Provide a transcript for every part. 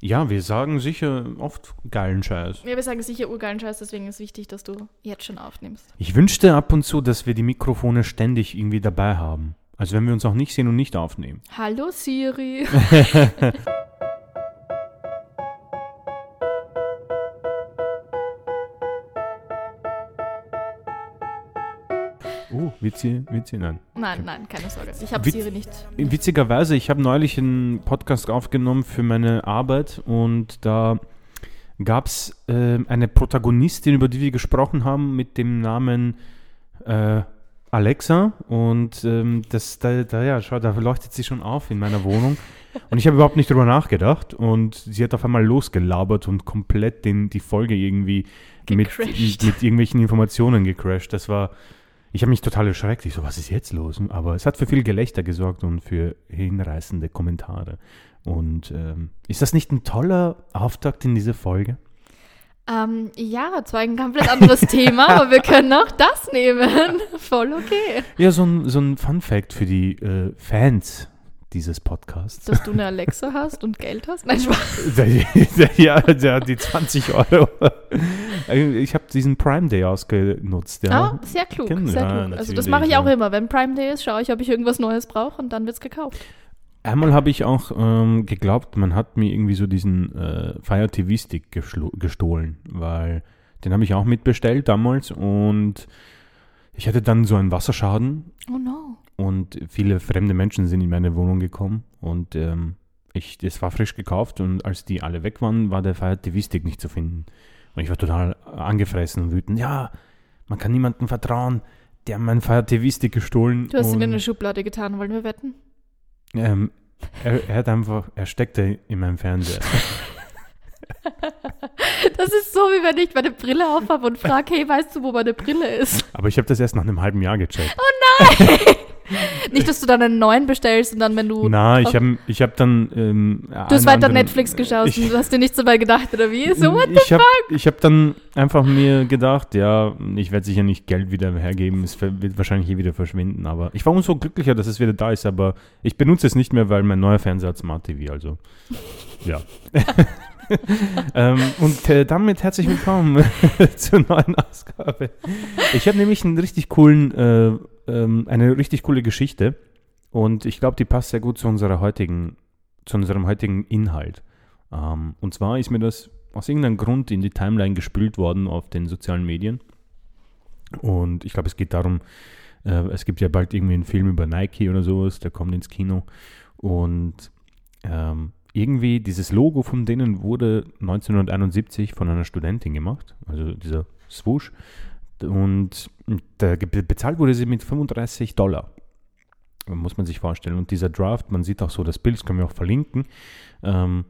Ja, wir sagen sicher oft geilen Scheiß. Ja, wir sagen sicher urgeilen Scheiß, deswegen ist wichtig, dass du jetzt schon aufnimmst. Ich wünschte ab und zu, dass wir die Mikrofone ständig irgendwie dabei haben. Also wenn wir uns auch nicht sehen und nicht aufnehmen. Hallo Siri. Witzi, Witzi, nein. Nein, nein, keine Sorge. Ich habe Siri nicht. Witzigerweise, ich habe neulich einen Podcast aufgenommen für meine Arbeit und da gab es äh, eine Protagonistin, über die wir gesprochen haben, mit dem Namen äh, Alexa und ähm, das, da, da, ja, schau, da leuchtet sie schon auf in meiner Wohnung und ich habe überhaupt nicht drüber nachgedacht und sie hat auf einmal losgelabert und komplett den, die Folge irgendwie mit, mit irgendwelchen Informationen gecrashed. Das war, ich habe mich total erschreckt. Ich so, was ist jetzt los? Aber es hat für viel Gelächter gesorgt und für hinreißende Kommentare. Und ähm, ist das nicht ein toller Auftakt in diese Folge? Ähm, ja, zwar ein komplett anderes Thema, aber wir können auch das nehmen. Voll okay. Ja, so ein, so ein Fun Fact für die äh, Fans dieses Podcasts. Dass du eine Alexa hast und Geld hast? Nein, Spaß. Ja, der, die 20 Euro. Ich habe diesen Prime Day ausgenutzt. Ja. Ah, sehr klug, Kennen- sehr ja, klug. Also das mache ich ja. auch immer. Wenn Prime Day ist, schaue ich, ob ich irgendwas Neues brauche und dann wird's gekauft. Einmal habe ich auch ähm, geglaubt, man hat mir irgendwie so diesen äh, Fire TV Stick gestohlen, weil den habe ich auch mitbestellt damals und ich hatte dann so einen Wasserschaden Oh no. und viele fremde Menschen sind in meine Wohnung gekommen und ähm, ich, das war frisch gekauft und als die alle weg waren, war der Fire TV Stick nicht zu finden. Und ich war total angefressen und wütend. Ja, man kann niemandem vertrauen. Der hat meinen Fire TV Stick gestohlen. Du hast ihn in eine Schublade getan, wollen wir wetten? ähm, er, er hat einfach, er steckte in meinem Fernseher. Das ist so, wie wenn ich meine Brille aufhabe und frage, hey, weißt du, wo meine Brille ist? Aber ich habe das erst nach einem halben Jahr gecheckt. Nicht, dass du dann einen neuen bestellst und dann, wenn du... Na, ich habe ich hab dann. Ähm, Du hast weiter Netflix geschaut ich- und du hast dir nichts dabei gedacht, oder wie? So, what? ich habe ich hab dann einfach mir gedacht, ja, ich werde sicher nicht Geld wieder hergeben, es wird wahrscheinlich eh wieder verschwinden, aber ich war umso glücklicher, dass es wieder da ist, aber ich benutze es nicht mehr, weil mein neuer Fernseher hat Smart TV, also ja. ähm, und äh, damit herzlich willkommen zur neuen Ausgabe. Ich habe nämlich einen richtig coolen, äh, ähm, eine richtig coole Geschichte und ich glaube, die passt sehr gut zu unserer heutigen, zu unserem heutigen Inhalt. Ähm, und zwar ist mir das aus irgendeinem Grund in die Timeline gespült worden auf den sozialen Medien. Und ich glaube, es geht darum, äh, es gibt ja bald irgendwie einen Film über Nike oder sowas, der kommt ins Kino. Und ähm, irgendwie dieses Logo von denen wurde 1971 von einer Studentin gemacht, also dieser Swoosh. Und da bezahlt wurde sie mit 35 Dollar. Muss man sich vorstellen. Und dieser Draft, man sieht auch so das Bild, das können wir auch verlinken. Ähm,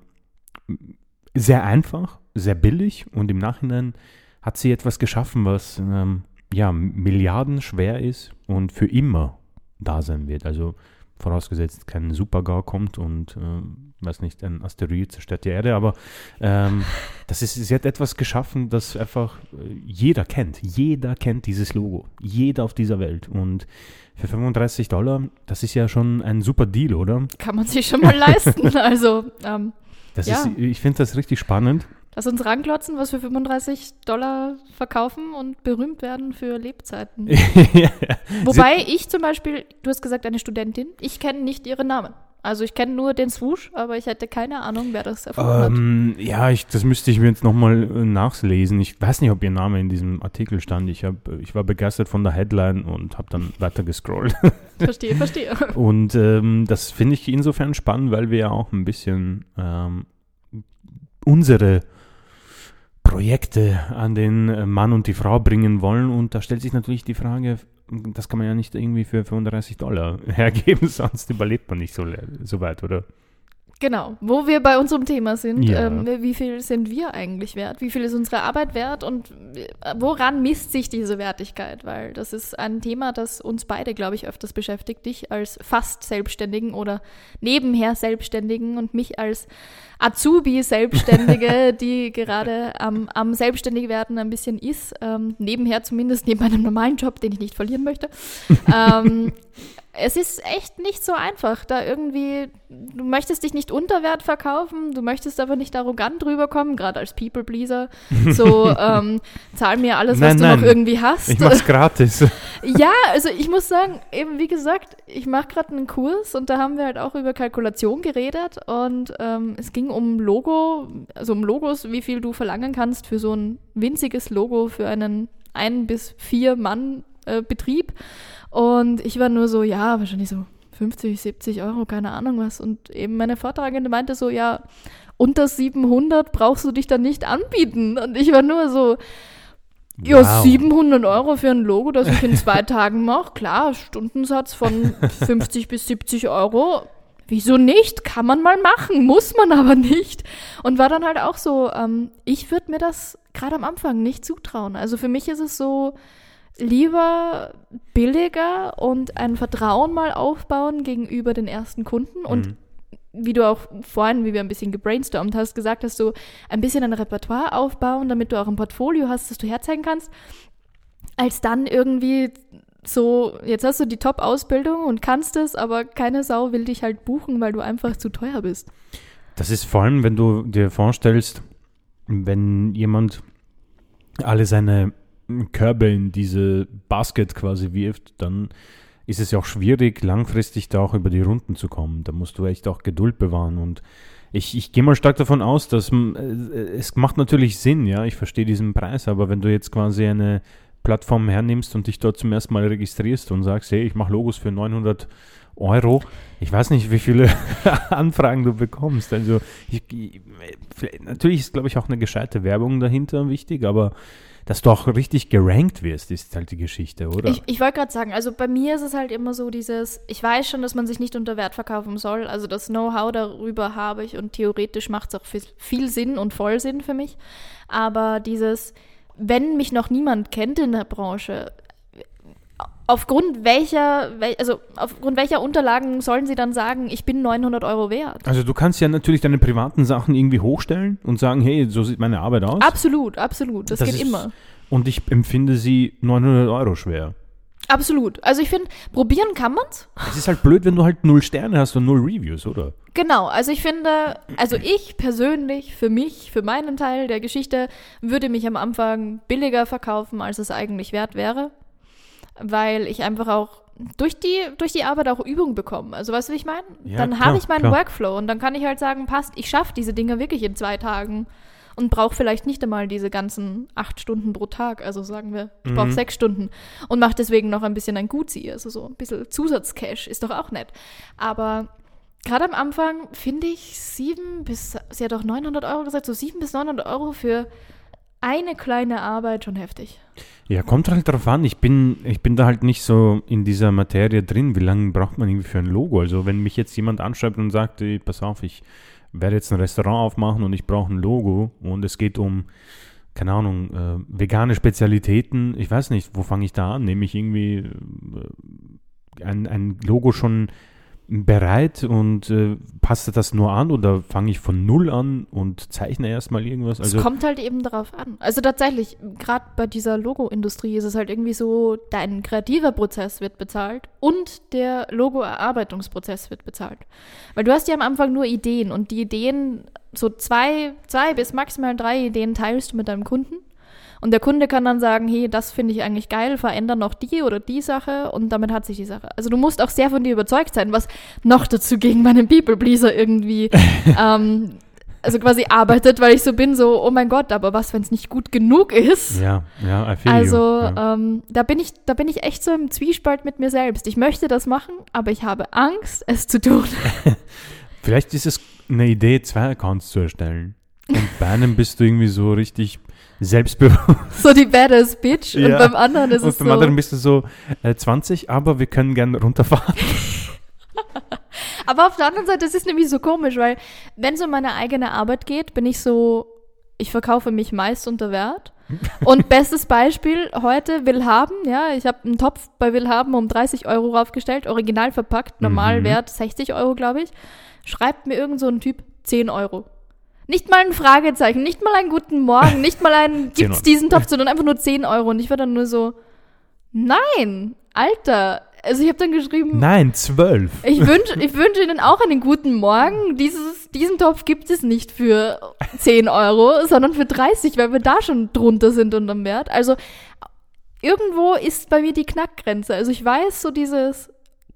sehr einfach, sehr billig und im Nachhinein hat sie etwas geschaffen, was ähm, ja Milliarden schwer ist und für immer da sein wird. Also vorausgesetzt kein Supergau kommt und äh, weiß nicht, ein Asteroid zerstört die Erde, aber ähm, das ist, sie hat etwas geschaffen, das einfach äh, jeder kennt. Jeder kennt dieses Logo. Jeder auf dieser Welt. Und für 35 Dollar, das ist ja schon ein super Deal, oder? Kann man sich schon mal leisten. Also, ähm, Das Ja. ist, ich finde das richtig spannend. lass uns ranklotzen, was wir 35 Dollar verkaufen und berühmt werden für Lebzeiten. ja, Wobei ich zum Beispiel, du hast gesagt, eine Studentin, ich kenne nicht ihren Namen. Also ich kenne nur den Swoosh, aber ich hätte keine Ahnung, wer das erfunden hat. Ähm, ja, ich, das müsste ich mir jetzt nochmal äh, nachlesen. Ich weiß nicht, ob ihr Name in diesem Artikel stand. Ich, hab, ich war begeistert von der Headline und habe dann weiter gescrollt. Verstehe, verstehe. Und ähm, das finde ich insofern spannend, weil wir ja auch ein bisschen ähm, unsere Projekte an den äh, Mann und die Frau bringen wollen. Und da stellt sich natürlich die Frage, das kann man ja nicht irgendwie für 35 Dollar hergeben, sonst überlebt man nicht so, so weit, oder? Genau, wo wir bei unserem Thema sind, Ja. ähm, wie viel sind wir eigentlich wert? Wie viel ist unsere Arbeit wert und äh, woran misst sich diese Wertigkeit? Weil das ist ein Thema, das uns beide, glaube ich, öfters beschäftigt. Dich als fast Selbstständigen oder nebenher Selbstständigen und mich als Azubi-Selbstständige, die gerade am, am Selbstständigwerden ein bisschen ist. Ähm, nebenher zumindest, neben meinem normalen Job, den ich nicht verlieren möchte. ähm, es ist echt nicht so einfach, da irgendwie, du möchtest dich nicht unter Wert verkaufen, du möchtest aber nicht arrogant rüberkommen, gerade als People-Pleaser. So, ähm, zahl mir alles, was Nein, du nein. noch irgendwie hast. Ich mach's gratis. Ja, also ich muss sagen, eben wie gesagt, ich mache gerade einen Kurs und da haben wir halt auch über Kalkulation geredet und ähm, es ging um Logo, also um Logos, wie viel du verlangen kannst für so ein winziges Logo für einen ein bis vier Mann äh, Betrieb und ich war nur so, ja, wahrscheinlich so 50, 70 Euro, keine Ahnung was und eben meine Vortragende meinte so, ja, unter 700 brauchst du dich dann nicht anbieten und ich war nur so, ja, Wow. 700 Euro für ein Logo, das ich in zwei Tagen mache. Klar, Stundensatz von 50 bis 70 Euro. Wieso nicht? Kann man mal machen, muss man aber nicht. Und war dann halt auch so, ähm, ich würde mir das gerade am Anfang nicht zutrauen. Also für mich ist es so, lieber billiger und ein Vertrauen mal aufbauen gegenüber den ersten Kunden und Mhm. wie du auch vorhin, wie wir ein bisschen gebrainstormt hast, gesagt hast, du ein bisschen ein Repertoire aufbauen, damit du auch ein Portfolio hast, das du herzeigen kannst, als dann irgendwie so, jetzt hast du die Top-Ausbildung und kannst es, aber keine Sau will dich halt buchen, weil du einfach zu teuer bist. Das ist vor allem, wenn du dir vorstellst, wenn jemand alle seine Körbe in diese Basket quasi wirft, dann ist es ja auch schwierig, langfristig da auch über die Runden zu kommen. Da musst du echt auch Geduld bewahren. Und ich, ich gehe mal stark davon aus, dass äh, es macht natürlich Sinn, ja, ich verstehe diesen Preis, aber wenn du jetzt quasi eine Plattform hernimmst und dich dort zum ersten Mal registrierst und sagst, hey, ich mache Logos für 900 Euro, ich weiß nicht, wie viele Anfragen du bekommst. Also ich, natürlich ist, glaube ich, auch eine gescheite Werbung dahinter wichtig, aber dass du auch richtig gerankt wirst, ist halt die Geschichte, oder? Ich, ich wollte gerade sagen, also bei mir ist es halt immer so dieses, ich weiß schon, dass man sich nicht unter Wert verkaufen soll, also das Know-how darüber habe ich und theoretisch macht es auch viel, viel Sinn und voll Sinn für mich, aber dieses, wenn mich noch niemand kennt in der Branche, aufgrund welcher, wel, also aufgrund welcher Unterlagen sollen sie dann sagen, ich bin 900 Euro wert? also du kannst ja natürlich deine privaten Sachen irgendwie hochstellen und sagen, hey, so sieht meine Arbeit aus. Absolut, absolut, das, Das geht ist- immer. Und ich empfinde sie 900 Euro schwer. Absolut. Also ich finde, probieren kann man's. Es ist halt blöd, wenn du halt null Sterne hast und null Reviews, oder? Genau, also ich finde, also ich persönlich, für mich, für meinen Teil der Geschichte, würde mich am Anfang billiger verkaufen, als es eigentlich wert wäre. Weil ich einfach auch durch die, durch die Arbeit auch Übung bekomme. Also weißt du, wie ich meine? Ja, dann habe ich meinen klar. Workflow und dann kann ich halt sagen, passt, ich schaffe diese Dinge wirklich in zwei Tagen und brauche vielleicht nicht einmal diese ganzen acht Stunden pro Tag. Also sagen wir, ich brauche Mhm. sechs Stunden und mache deswegen noch ein bisschen ein Gutzi. Also so ein bisschen Zusatzcash ist doch auch nett. Aber gerade am Anfang finde ich sieben bis, sie hat auch 900 Euro gesagt, so sieben bis 900 Euro für eine kleine Arbeit schon heftig. Ja, kommt halt drauf an. Ich bin, ich bin da halt nicht so in dieser Materie drin. Wie lange braucht man irgendwie für ein Logo? Also, wenn mich jetzt jemand anschreibt und sagt, ey, pass auf, ich werde jetzt ein Restaurant aufmachen und ich brauche ein Logo und es geht um, keine Ahnung, äh, vegane Spezialitäten. Ich weiß nicht, wo fange ich da an? Nehme ich irgendwie äh, ein, ein Logo schon bereit und äh, passe das nur an oder fange ich von null an und zeichne erstmal irgendwas? Also, es kommt halt eben darauf an. Also tatsächlich, gerade bei dieser Logo-Industrie ist es halt irgendwie so, dein kreativer Prozess wird bezahlt und der Logo-Erarbeitungsprozess wird bezahlt. Weil du hast ja am Anfang nur Ideen und die Ideen, so zwei, zwei bis maximal drei Ideen teilst du mit deinem Kunden. Und der Kunde kann dann sagen, hey, das finde ich eigentlich geil, verändern noch die oder die Sache und damit hat sich die Sache. Also du musst auch sehr von dir überzeugt sein, was noch dazu gegen meinen People-Pleaser irgendwie ähm, also quasi arbeitet, weil ich so bin, so, oh mein Gott, aber was, wenn es nicht gut genug ist? ja, ja, I feel Also you. Ja. ähm, da bin ich, da bin ich echt so im Zwiespalt mit mir selbst. Ich möchte das machen, aber ich habe Angst, es zu tun. Vielleicht ist es eine Idee, zwei Accounts zu erstellen. Und bei einem bist du irgendwie so richtig selbstbewusst. so die Badass Bitch. Und Ja. beim anderen ist Und es beim so. anderen bist du so äh, 20, aber wir können gern runterfahren. Aber auf der anderen Seite, das ist nämlich so komisch, weil wenn es um meine eigene Arbeit geht, bin ich so, ich verkaufe mich meist unter Wert. Und bestes Beispiel heute Willhaben, ja, ich habe einen Topf bei Willhaben um 30 Euro raufgestellt, original verpackt, normal Mhm. Wert 60 Euro, glaube ich. Schreibt mir irgend so ein Typ 10 Euro. Nicht mal ein Fragezeichen, nicht mal einen guten Morgen, nicht mal ein 10 gibt's diesen Topf, sondern einfach nur 10 Euro. Und ich war dann nur so, nein, Alter, also ich habe dann geschrieben, Nein, zwölf. ich wünsche ich wünsch Ihnen auch einen guten Morgen. Dieses, diesen Topf gibt es nicht für 10 Euro, sondern für 30, weil wir da schon drunter sind unterm Wert. Also irgendwo ist bei mir die Knackgrenze. Also ich weiß, so dieses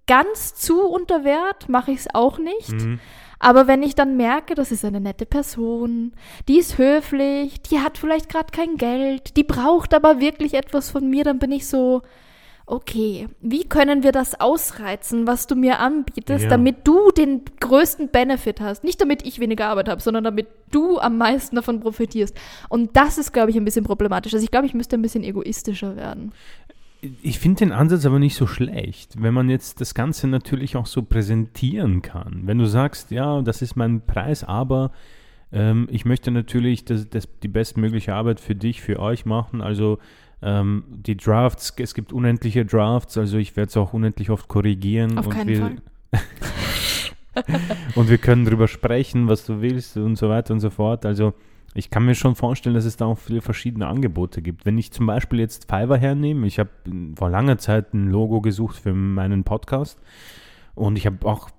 ganz zu unter Wert mache ich es auch nicht. Mhm. Aber wenn ich dann merke, das ist eine nette Person, die ist höflich, die hat vielleicht gerade kein Geld, die braucht aber wirklich etwas von mir, dann bin ich so, okay, wie können wir das ausreizen, was du mir anbietest, Ja. damit du den größten Benefit hast? Nicht damit ich weniger Arbeit habe, sondern damit du am meisten davon profitierst. Und das ist, glaube ich, ein bisschen problematisch. Also ich glaube, ich müsste ein bisschen egoistischer werden. Ich finde den Ansatz aber nicht so schlecht, wenn man jetzt das Ganze natürlich auch so präsentieren kann. Wenn du sagst, ja, das ist mein Preis, aber ähm, ich möchte natürlich das, das, die bestmögliche Arbeit für dich, für euch machen. Also ähm, die Drafts, es gibt unendliche Drafts, also ich werde es auch unendlich oft korrigieren. Auf und keinen wir, Fall. und wir können drüber sprechen, was du willst und so weiter und so fort. Also ich kann mir schon vorstellen, dass es da auch viele verschiedene Angebote gibt. Wenn ich zum Beispiel jetzt Fiverr hernehme, ich habe vor langer Zeit ein Logo gesucht für meinen Podcast und ich habe auch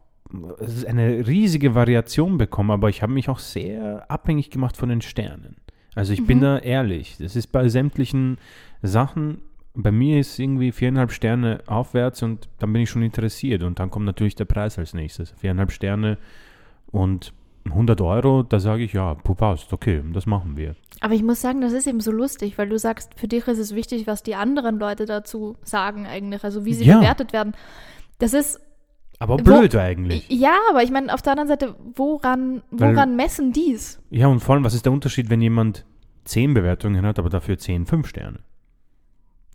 es ist eine riesige Variation bekommen, aber ich habe mich auch sehr abhängig gemacht von den Sternen. Also ich bin Mhm. da ehrlich. Das ist bei sämtlichen Sachen, bei mir ist irgendwie viereinhalb Sterne aufwärts und dann bin ich schon interessiert und dann kommt natürlich der Preis als nächstes. Viereinhalb Sterne und 100 Euro, da sage ich, ja, passt, okay, das machen wir. Aber ich muss sagen, das ist eben so lustig, weil du sagst, für dich ist es wichtig, was die anderen Leute dazu sagen eigentlich, also wie sie Ja. bewertet werden. Das ist Aber Wo- blöd eigentlich. ja, aber ich meine auf der anderen Seite, woran Weil- woran messen dies? Ja, und vor allem, was ist der Unterschied, wenn jemand 10 Bewertungen hat, aber dafür 10 5 Sterne?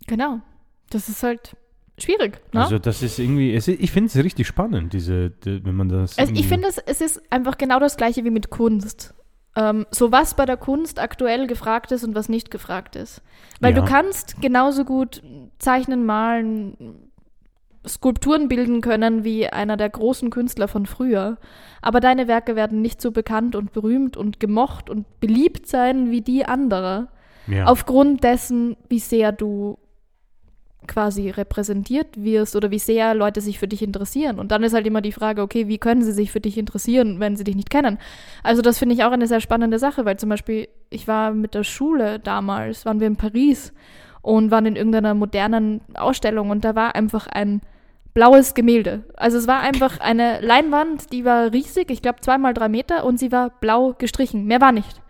Genau. Das ist halt schwierig, ne? Also das ist irgendwie, es ich finde es richtig spannend, diese, die, wenn man das... Also ich finde, es, es ist einfach genau das gleiche wie mit Kunst. Ähm, so was bei der Kunst aktuell gefragt ist und was nicht gefragt ist. Weil Ja. du kannst genauso gut zeichnen, malen, Skulpturen bilden können wie einer der großen Künstler von früher. Aber deine Werke werden nicht so bekannt und berühmt und gemocht und beliebt sein wie die anderer. ja. Aufgrund dessen, wie sehr du quasi repräsentiert wirst oder wie sehr Leute sich für dich interessieren. Und dann ist halt immer die Frage, okay, wie können sie sich für dich interessieren, wenn sie dich nicht kennen? Also das finde ich auch eine sehr spannende Sache, weil zum Beispiel, ich war mit der Schule damals, waren wir in Paris und waren in irgendeiner modernen Ausstellung und da war einfach ein blaues Gemälde. Also es war einfach eine Leinwand, die war riesig, ich glaube zweimal drei Meter und sie war blau gestrichen. Mehr war nicht.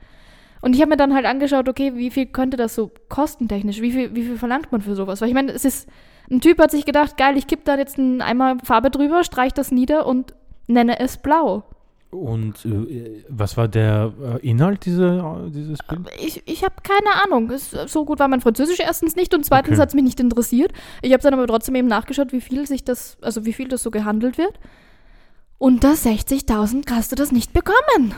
Und ich habe mir dann halt angeschaut, okay, wie viel könnte das so kostentechnisch, wie viel, wie viel verlangt man für sowas? Weil ich meine, es ist, ein Typ hat sich gedacht, geil, ich kipp da jetzt einen Eimer Farbe drüber, streich das nieder und nenne es blau. Und äh, was war der äh, Inhalt dieser, dieses Bild? Ich, ich habe keine Ahnung. Es, so gut war mein Französisch erstens nicht und zweitens Okay. hat es mich nicht interessiert. Ich habe dann aber trotzdem eben nachgeschaut, wie viel sich das, also wie viel das so gehandelt wird. Unter 60.000 hast du das nicht bekommen.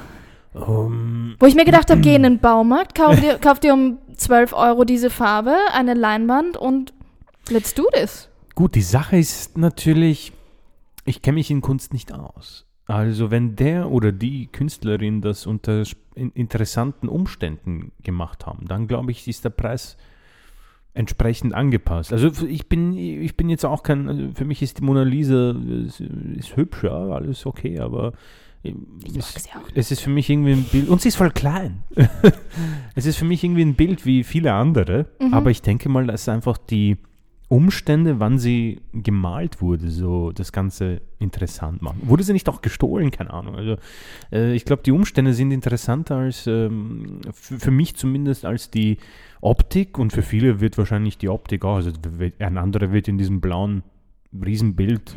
Um, Wo ich mir gedacht habe, geh in den Baumarkt, kauf dir, kauf dir um 12 Euro diese Farbe, eine Leinwand und let's do this. gut, die Sache ist natürlich, ich kenne mich in Kunst nicht aus. Also wenn der oder die Künstlerin das unter interessanten Umständen gemacht haben, dann glaube ich, ist der Preis entsprechend angepasst. Also ich bin, ich bin jetzt auch kein, also für mich ist die Mona Lisa ist, ist hübsch, ja, alles okay, aber es, sie auch. es ist für mich irgendwie ein Bild, und sie ist voll klein. es ist für mich irgendwie ein Bild wie viele andere, Mhm. aber ich denke mal, dass einfach die Umstände, wann sie gemalt wurde, so das Ganze interessant machen. Wurde sie nicht auch gestohlen? Keine Ahnung. Also äh, ich glaube, die Umstände sind interessanter als, ähm, für, mich zumindest, als die Optik und für viele wird wahrscheinlich die Optik auch, also ein anderer wird in diesem blauen Riesenbild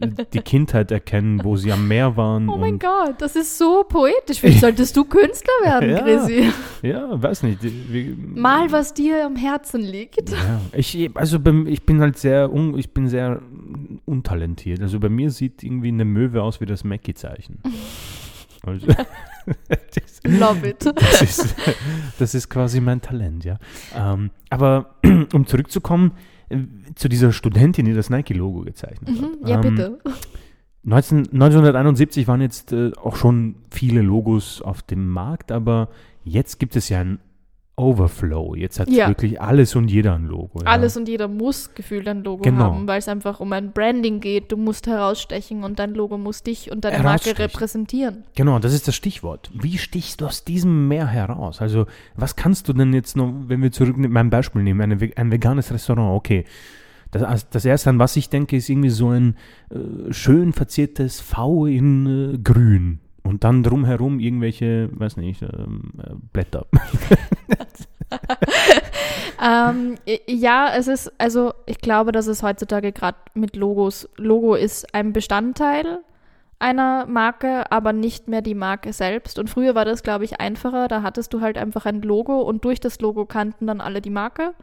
äh, die Kindheit erkennen, wo sie am Meer waren. Oh mein Gott, das ist so poetisch. Vielleicht solltest du Künstler werden, Ja. Chrissy. Ja, weiß nicht. Wie, Mal, was dir am Herzen liegt. Ja, ich, also beim, ich bin halt sehr, un, ich bin sehr untalentiert. Also bei mir sieht irgendwie eine Möwe aus wie das Mackie-Zeichen. Also, das, Love it. das, ist, das ist quasi mein Talent, ja. Ähm, aber um zurückzukommen zu dieser Studentin, die das Nike-Logo gezeichnet hat. Mhm, ja, Ähm, bitte. 19, 1971 waren jetzt äh, auch schon viele Logos auf dem Markt, aber jetzt gibt es ja ein Overflow. Jetzt hat Ja. wirklich alles und jeder ein Logo. Ja. Alles und jeder muss gefühlt ein Logo Genau. haben, weil es einfach um ein Branding geht. Du musst herausstechen und dein Logo muss dich und deine Marke repräsentieren. Genau, das ist das Stichwort. Wie stichst du aus diesem Meer heraus? Also, was kannst du denn jetzt noch, wenn wir zurück mit meinem Beispiel nehmen, eine, ein veganes Restaurant, okay. Das, das erste, an was ich denke, ist irgendwie so ein äh, schön verziertes V in äh, Grün. Und dann drumherum irgendwelche, weiß nicht, ähm, äh, Blätter. Ähm, ja, es ist, also ich glaube, dass es heutzutage gerade mit Logos, Logo ist ein Bestandteil einer Marke, aber nicht mehr die Marke selbst. Und früher war das, glaube ich, einfacher. Da hattest du halt einfach ein Logo und durch das Logo kannten dann alle die Marke.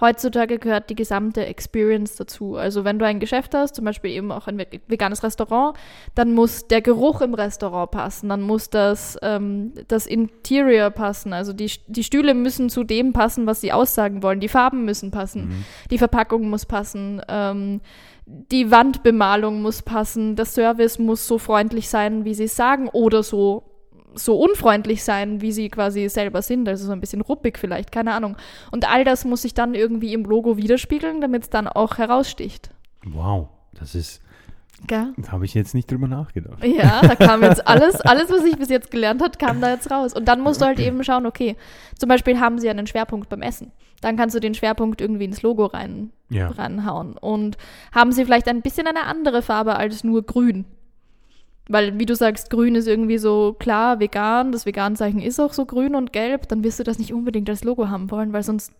Heutzutage gehört die gesamte Experience dazu. Also wenn du ein Geschäft hast, zum Beispiel eben auch ein ve- veganes Restaurant, dann muss der Geruch im Restaurant passen, dann muss das, ähm, das Interior passen. Also die, die Stühle müssen zu dem passen, was sie aussagen wollen. Die Farben müssen passen, die Verpackung muss passen, ähm, die Wandbemalung muss passen, der Service muss so freundlich sein, wie sie es sagen, oder so so unfreundlich sein, wie sie quasi selber sind, also so ein bisschen ruppig vielleicht, keine Ahnung. Und all das muss sich dann irgendwie im Logo widerspiegeln, damit es dann auch heraussticht. Wow, das ist, Gell? da habe ich jetzt nicht drüber nachgedacht. Ja, da kam jetzt alles, alles, was ich bis jetzt gelernt habe, kam da jetzt raus. Und dann musst du halt eben schauen, okay, zum Beispiel haben sie einen Schwerpunkt beim Essen. Dann kannst du den Schwerpunkt irgendwie ins Logo rein, Ja. ranhauen. Und haben sie vielleicht ein bisschen eine andere Farbe als nur grün. Weil, wie du sagst, grün ist irgendwie so klar, vegan, das Veganzeichen ist auch so grün und gelb, dann wirst du das nicht unbedingt als Logo haben wollen, weil sonst.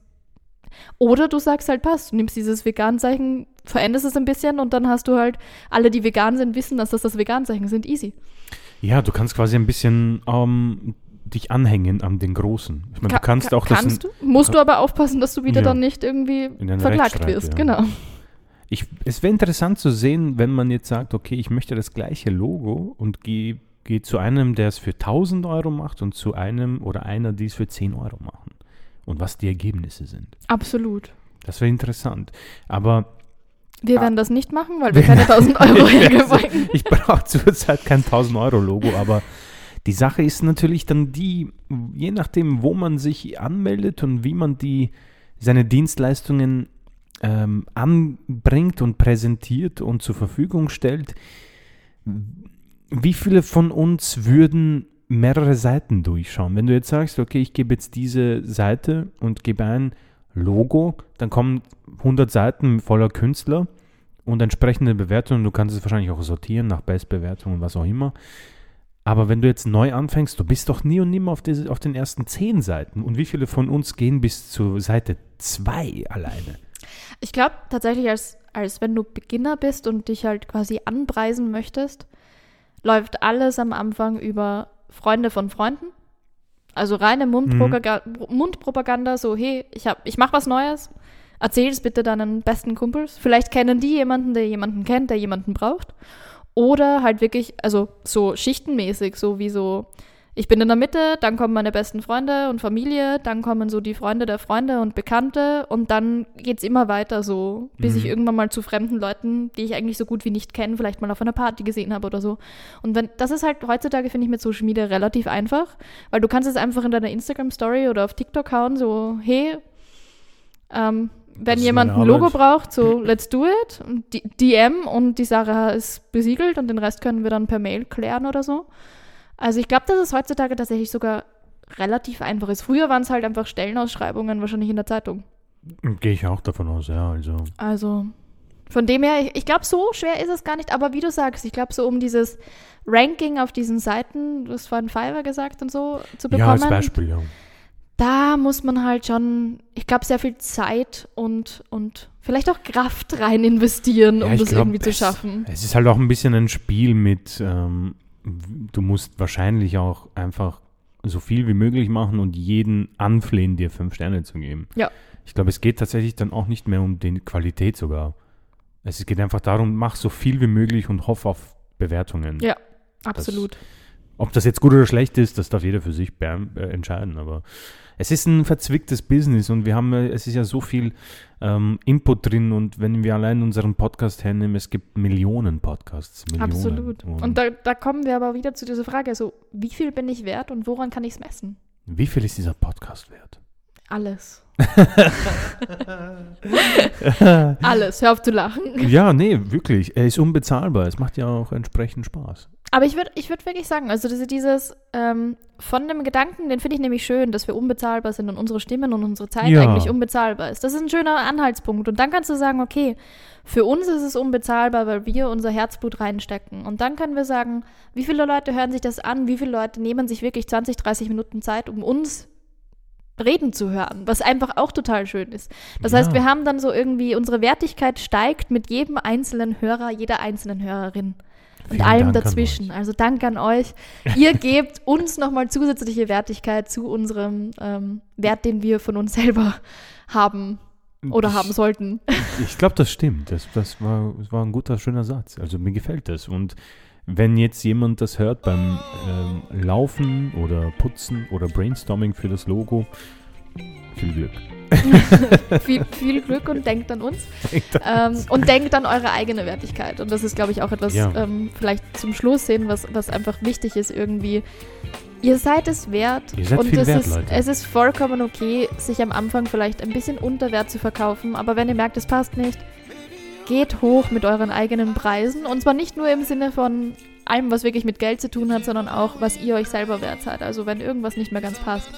Oder du sagst halt, passt, du nimmst dieses Veganzeichen, veränderst es ein bisschen und dann hast du halt, alle, die vegan sind, wissen, dass das das Veganzeichen sind, easy. Ja, du kannst quasi ein bisschen ähm, dich anhängen an den Großen. Ich meine, du kannst ka- auch das. Kannst du? Musst du aber aufpassen, dass du wieder Ja. dann nicht irgendwie verklagt wirst. ja. Genau. Ich, es wäre interessant zu sehen, wenn man jetzt sagt, okay, ich möchte das gleiche Logo und gehe geh zu einem, der es für 1000 Euro macht und zu einem oder einer, die es für 10 Euro machen. Und was die Ergebnisse sind. Absolut. Das wäre interessant. Aber Wir Ah. werden das nicht machen, weil wir keine 1000 Euro hergeben wollen. ich brauche zurzeit kein 1000 Euro Logo, aber die Sache ist natürlich dann die, je nachdem, wo man sich anmeldet und wie man die, seine Dienstleistungen ähm, anbringt und präsentiert und zur Verfügung stellt, wie viele von uns würden mehrere Seiten durchschauen? Wenn du jetzt sagst, okay, ich gebe jetzt diese Seite und gebe ein Logo, dann kommen 100 Seiten voller Künstler und entsprechende Bewertungen. Du kannst es wahrscheinlich auch sortieren nach Bestbewertungen, was auch immer. Aber wenn du jetzt neu anfängst, du bist doch nie und nimmer auf, diese, auf den ersten zehn Seiten. Und wie viele von uns gehen bis zur Seite 2 alleine? Ich glaube tatsächlich, als, als wenn du Beginner bist und dich halt quasi anpreisen möchtest, läuft alles am Anfang über Freunde von Freunden. Also reine Mundpropaga Mundpropaganda, so, hey, ich, hab- ich mache was Neues, erzähl es bitte deinen besten Kumpels. Vielleicht kennen die jemanden, der jemanden kennt, der jemanden braucht. Oder halt wirklich, also so schichtenmäßig, so wie so, ich bin in der Mitte, dann kommen meine besten Freunde und Familie, dann kommen so die Freunde der Freunde und Bekannte und dann geht's immer weiter so, bis ich Mhm. irgendwann mal zu fremden Leuten, die ich eigentlich so gut wie nicht kenne, vielleicht mal auf einer Party gesehen habe oder so. Und wenn, das ist halt heutzutage, finde ich, mit Social Media relativ einfach, weil du kannst es einfach in deiner Instagram-Story oder auf TikTok hauen, so, hey, ähm, wenn jemand ein Logo braucht, so let's do it. Und die- DM und die Sache ist besiegelt und den Rest können wir dann per Mail klären oder so. Also ich glaube, dass es heutzutage tatsächlich sogar relativ einfach ist. Früher waren es halt einfach Stellenausschreibungen wahrscheinlich in der Zeitung. Gehe ich auch davon aus, ja. Also Also von dem her, ich, ich glaube, so schwer ist es gar nicht. Aber wie du sagst, ich glaube, so um dieses Ranking auf diesen Seiten, du hast vorhin Fiverr gesagt und so, zu bekommen, ja, als Beispiel, ja. Da muss man halt schon, ich glaube, sehr viel Zeit und, und vielleicht auch Kraft rein investieren, Ja, um das glaub, irgendwie zu es- schaffen. Es ist halt auch ein bisschen ein Spiel mit, ähm, du musst wahrscheinlich auch einfach so viel wie möglich machen und jeden anflehen, dir fünf Sterne zu geben. Ja. Ich glaube, es geht tatsächlich dann auch nicht mehr um die Qualität sogar. Es geht einfach darum, mach so viel wie möglich und hoff auf Bewertungen. Ja, absolut. Ob das jetzt gut oder schlecht ist, das darf jeder für sich äh, entscheiden. Aber es ist ein verzwicktes Business und wir haben, äh, es ist ja so viel ähm, Input drin und wenn wir allein unseren Podcast hernehmen, es gibt Millionen Podcasts. Millionen. Absolut. Und da, da kommen wir aber wieder zu dieser Frage, so wie viel bin ich wert und woran kann ich es messen? wie viel ist dieser Podcast wert? Alles. Alles, hör auf zu lachen. Ja, nee, wirklich. Er ist unbezahlbar. Es macht ja auch entsprechend Spaß. Aber ich würde ich würd wirklich sagen, also diese, dieses ähm, von dem Gedanken, den finde ich nämlich schön, dass wir unbezahlbar sind und unsere Stimmen und unsere Zeit Ja. eigentlich unbezahlbar ist. Das ist ein schöner Anhaltspunkt. Und dann kannst du sagen, okay, für uns ist es unbezahlbar, weil wir unser Herzblut reinstecken. Und dann können wir sagen, wie viele Leute hören sich das an, wie viele Leute nehmen sich wirklich 20, 30 Minuten Zeit, um uns reden zu hören, was einfach auch total schön ist. Das Ja. heißt, wir haben dann so irgendwie, unsere Wertigkeit steigt mit jedem einzelnen Hörer, jeder einzelnen Hörerin und Vielen allem Dank an dazwischen. Also Dank an euch. Ihr gebt uns nochmal zusätzliche Wertigkeit zu unserem ähm, Wert, den wir von uns selber haben oder Ich- haben sollten. Ich glaube, das stimmt. Das, das, war, das war ein guter, schöner Satz. Also mir gefällt das. Und wenn jetzt jemand das hört beim ähm, Laufen oder Putzen oder Brainstorming für das Logo, viel Glück. viel, viel Glück und denkt an uns. ähm, und denkt an eure eigene Wertigkeit. Und das ist, glaube ich, auch etwas Ja. ähm, vielleicht zum Schluss sehen, was, was einfach wichtig ist irgendwie. Ihr seid es wert. Ihr seid und viel es, wert, ist, Leute. es ist vollkommen okay, sich am Anfang vielleicht ein bisschen unter Wert zu verkaufen. Aber wenn ihr merkt, es passt nicht, geht hoch mit euren eigenen Preisen. Und zwar nicht nur im Sinne von allem, was wirklich mit Geld zu tun hat, sondern auch, was ihr euch selber wert seid. Also wenn irgendwas nicht mehr ganz passt,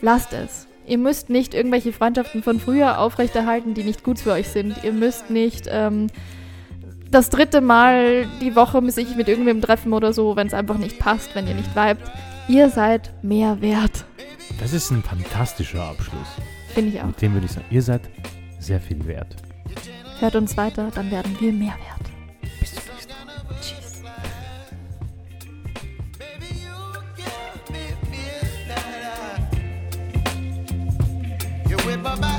lasst es. Ihr müsst nicht irgendwelche Freundschaften von früher aufrechterhalten, die nicht gut für euch sind. Ihr müsst nicht ähm, das dritte Mal die Woche sich mit irgendwem treffen oder so, wenn es einfach nicht passt, wenn ihr nicht vibet. Ihr seid mehr wert. Das ist ein fantastischer Abschluss. Finde ich auch. Mit dem würde ich sagen, ihr seid sehr viel wert. Hört uns weiter, dann werden wir mehr wert. bye bye.